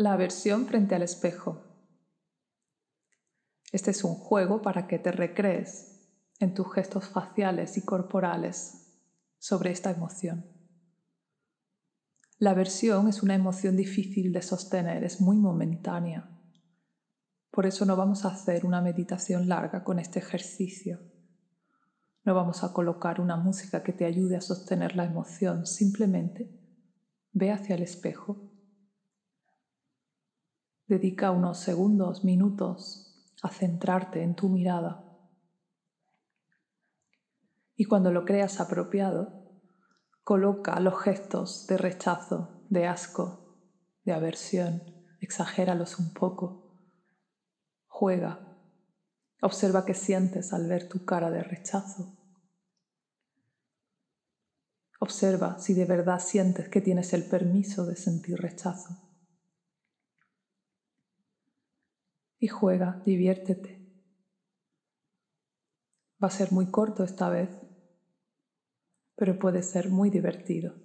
La aversión frente al espejo. Este es un juego para que te recrees en tus gestos faciales y corporales sobre esta emoción. La aversión es una emoción difícil de sostener, es muy momentánea. Por eso no vamos a hacer una meditación larga con este ejercicio. No vamos a colocar una música que te ayude a sostener la emoción, simplemente ve hacia el espejo Dedica unos segundos, minutos a centrarte en tu mirada. Y cuando lo creas apropiado, coloca los gestos de rechazo, de asco, de aversión, exagéralos un poco. Juega. Observa qué sientes al ver tu cara de rechazo. Observa si de verdad sientes que tienes el permiso de sentir rechazo. Y juega, diviértete. Va a ser muy corto esta vez, pero puede ser muy divertido.